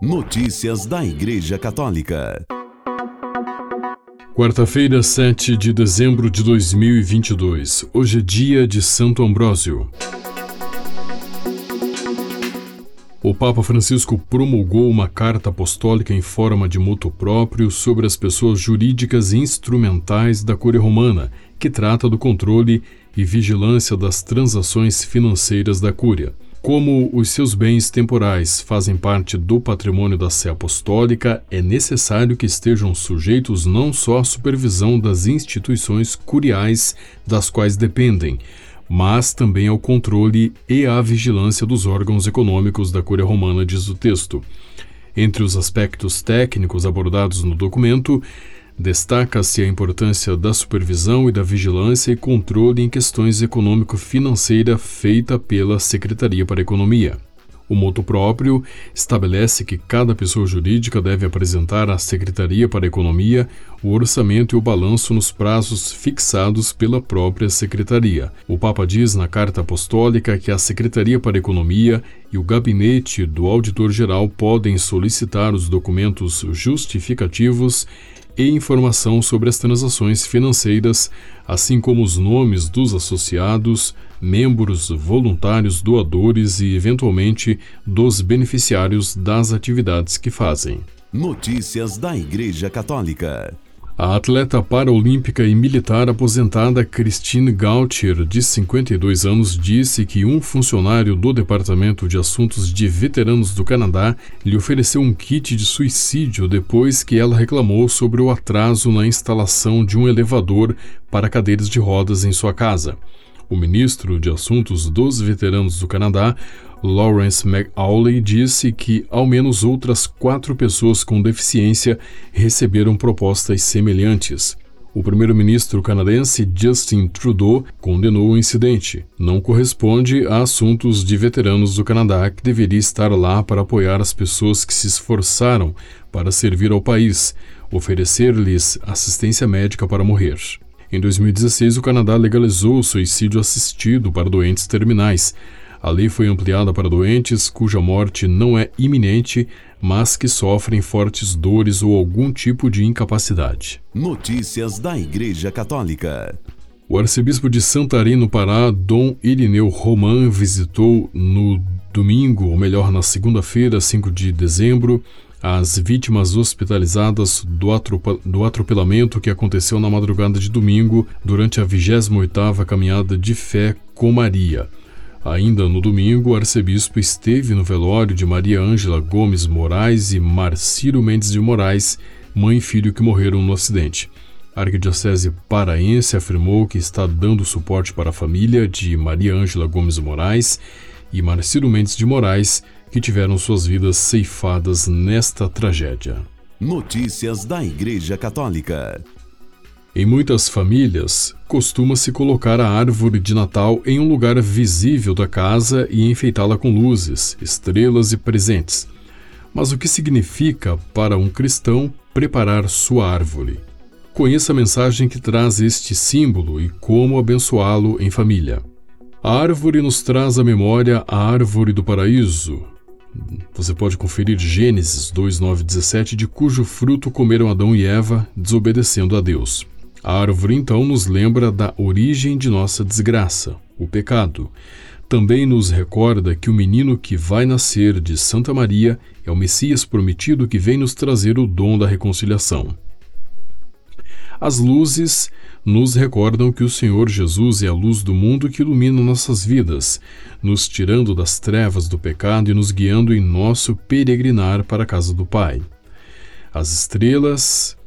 Notícias da Igreja Católica. Quarta-feira, 7 de dezembro de 2022. Hoje é dia de Santo Ambrósio. O Papa Francisco promulgou uma carta apostólica em forma de moto próprio sobre as pessoas jurídicas instrumentais da Cúria Romana, que trata do controle e vigilância das transações financeiras da Cúria. Como os seus bens temporais fazem parte do patrimônio da Sé Apostólica, é necessário que estejam sujeitos não só à supervisão das instituições curiais das quais dependem, mas também ao controle e à vigilância dos órgãos econômicos da Cúria Romana, diz o texto. Entre os aspectos técnicos abordados no documento, Destaca-se a importância da supervisão e da vigilância e controle em questões econômico-financeira feita pela Secretaria para a Economia. O moto próprio estabelece que cada pessoa jurídica deve apresentar à Secretaria para a Economia o orçamento e o balanço nos prazos fixados pela própria Secretaria. O Papa diz na Carta Apostólica que a Secretaria para a Economia e o gabinete do Auditor-Geral podem solicitar os documentos justificativos e informação sobre as transações financeiras, assim como os nomes dos associados, membros voluntários, doadores e, eventualmente, dos beneficiários das atividades que fazem. Notícias da Igreja Católica. A atleta paraolímpica e militar aposentada Christine Gautier, de 52 anos, disse que um funcionário do Departamento de Assuntos de Veteranos do Canadá lhe ofereceu um kit de suicídio depois que ela reclamou sobre o atraso na instalação de um elevador para cadeiras de rodas em sua casa. O ministro de Assuntos dos Veteranos do Canadá, Lawrence McAuley, disse que ao menos outras quatro pessoas com deficiência receberam propostas semelhantes. O primeiro-ministro canadense Justin Trudeau condenou o incidente. Não corresponde a assuntos de veteranos do Canadá que deveria estar lá para apoiar as pessoas que se esforçaram para servir ao país, oferecer-lhes assistência médica para morrer. Em 2016, o Canadá legalizou o suicídio assistido para doentes terminais. A lei foi ampliada para doentes cuja morte não é iminente, mas que sofrem fortes dores ou algum tipo de incapacidade. Notícias da Igreja Católica. O arcebispo de Santarém, no Pará, Dom Irineu Roman, visitou no domingo, ou melhor, na segunda-feira, 5 de dezembro, as vítimas hospitalizadas do, do, atropelamento que aconteceu na madrugada de domingo durante a 28ª Caminhada de Fé com Maria. Ainda no domingo, o arcebispo esteve no velório de Maria Ângela Gomes Moraes e Marciro Mendes de Moraes, mãe e filho que morreram no acidente. A Arquidiocese Paraense afirmou que está dando suporte para a família de Maria Ângela Gomes Moraes e Marciro Mendes de Moraes, que tiveram suas vidas ceifadas nesta tragédia. Notícias da Igreja Católica. Em muitas famílias, costuma-se colocar a árvore de Natal em um lugar visível da casa e enfeitá-la com luzes, estrelas e presentes. Mas o que significa para um cristão preparar sua árvore? Conheça a mensagem que traz este símbolo e como abençoá-lo em família. A árvore nos traz à memória a árvore do paraíso, você pode conferir Gênesis 2:9-17, de cujo fruto comeram Adão e Eva, desobedecendo a Deus. A árvore então nos lembra da origem de nossa desgraça, o pecado. Também nos recorda que o menino que vai nascer de Santa Maria é o Messias prometido que vem nos trazer o dom da reconciliação. As luzes nos recordam que o Senhor Jesus é a luz do mundo que ilumina nossas vidas, nos tirando das trevas do pecado e nos guiando em nosso peregrinar para a casa do Pai. As estrelas.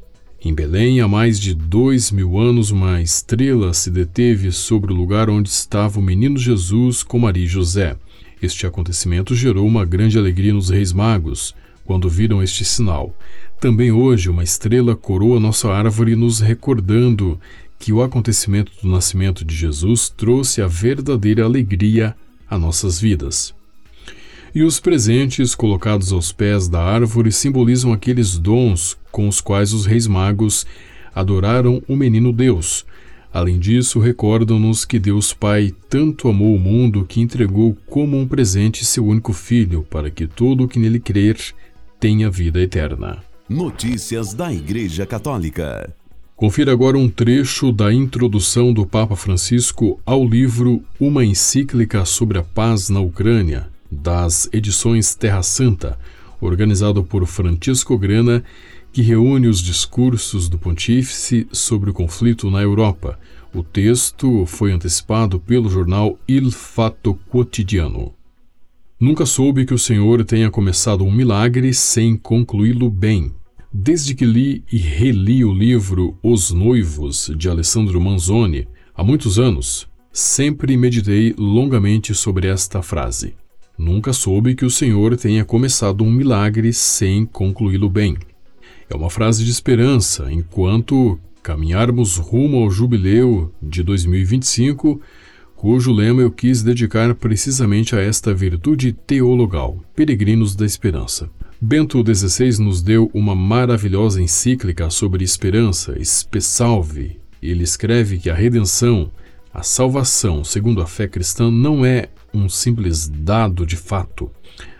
Em Belém, há mais de dois mil anos, uma estrela se deteve sobre o lugar onde estava o menino Jesus com Maria e José. Este acontecimento gerou uma grande alegria nos reis magos quando viram este sinal. Também hoje, uma estrela coroa nossa árvore, nos recordando que o acontecimento do nascimento de Jesus trouxe a verdadeira alegria a nossas vidas. E os presentes colocados aos pés da árvore simbolizam aqueles dons com os quais os reis magos adoraram o menino Deus. Além disso, recordam-nos que Deus Pai tanto amou o mundo que entregou como um presente seu único filho, para que todo o que nele crer tenha vida eterna. Notícias da Igreja Católica. Confira agora um trecho da introdução do Papa Francisco ao livro Uma Encíclica sobre a Paz na Ucrânia, das edições Terra Santa, organizado por Francisco Grana, que reúne os discursos do pontífice sobre o conflito na Europa. O texto foi antecipado pelo jornal Il Fatto Quotidiano. Nunca soube que o Senhor tenha começado um milagre sem concluí-lo bem, Desde que li e reli o livro Os Noivos, de Alessandro Manzoni, há muitos anos, sempre meditei longamente sobre esta frase. Nunca soube que o Senhor tenha começado um milagre sem concluí-lo bem. É uma frase de esperança enquanto caminharmos rumo ao jubileu de 2025, cujo lema eu quis dedicar precisamente a esta virtude teologal, Peregrinos da Esperança. Bento XVI nos deu uma maravilhosa encíclica sobre esperança, Spessalve. Ele escreve que a redenção, a salvação, segundo a fé cristã, não é um simples dado de fato.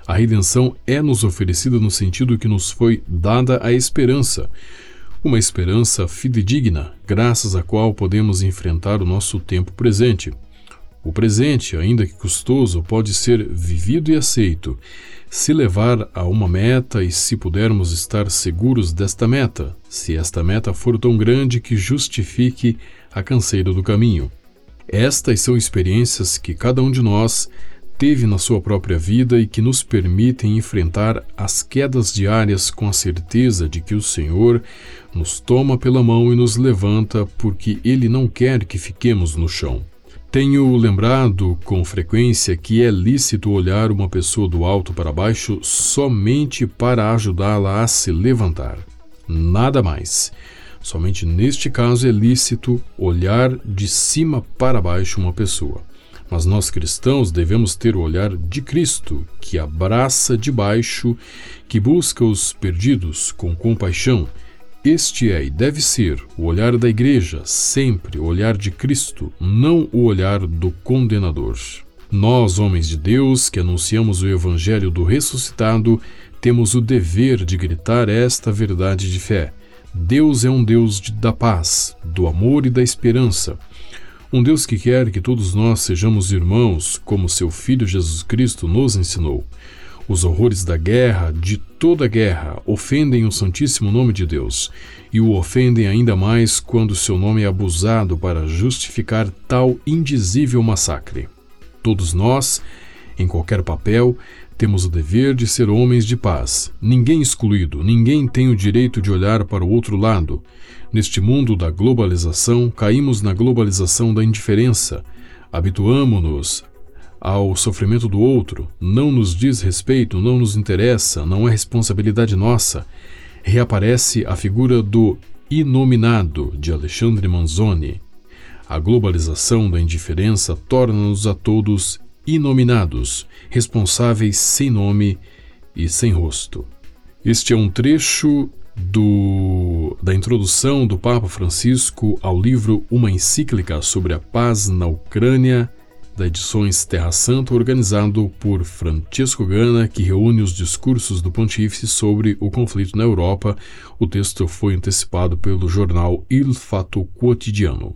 A redenção é nos oferecida no sentido que nos foi dada a esperança, uma esperança fidedigna, graças à qual podemos enfrentar o nosso tempo presente. O presente, ainda que custoso, pode ser vivido e aceito, se levar a uma meta e se pudermos estar seguros desta meta, se esta meta for tão grande que justifique a canseira do caminho. Estas são experiências que cada um de nós teve na sua própria vida e que nos permitem enfrentar as quedas diárias com a certeza de que o Senhor nos toma pela mão e nos levanta porque Ele não quer que fiquemos no chão. Tenho lembrado com frequência que é lícito olhar uma pessoa do alto para baixo somente para ajudá-la a se levantar. Nada mais. Somente neste caso é lícito olhar de cima para baixo uma pessoa. Mas nós cristãos devemos ter o olhar de Cristo, que abraça de baixo, que busca os perdidos com compaixão este é e deve ser o olhar da Igreja, sempre o olhar de Cristo, não o olhar do condenador. Nós, homens de Deus, que anunciamos o Evangelho do ressuscitado, temos o dever de gritar esta verdade de fé. Deus é um Deus de, da paz, do amor e da esperança. Um Deus que quer que todos nós sejamos irmãos, como seu Filho Jesus Cristo nos ensinou. Os horrores da guerra, de toda guerra, ofendem o santíssimo nome de Deus, e o ofendem ainda mais quando seu nome é abusado para justificar tal indizível massacre. Todos nós, em qualquer papel, temos o dever de ser homens de paz, ninguém excluído, ninguém tem o direito de olhar para o outro lado. Neste mundo da globalização, caímos na globalização da indiferença. Habituamo-nos ao sofrimento do outro, não nos diz respeito, não nos interessa, não é responsabilidade nossa, reaparece a figura do inominado de Alexandre Manzoni. A globalização da indiferença torna-nos a todos inominados, responsáveis sem nome e sem rosto. Este é um trecho do, da introdução do Papa Francisco ao livro Uma Encíclica sobre a Paz na Ucrânia da Edições Terra Santa, organizado por Francisco Gana, que reúne os discursos do pontífice sobre o conflito na Europa. O texto foi antecipado pelo jornal Il Fatto Quotidiano.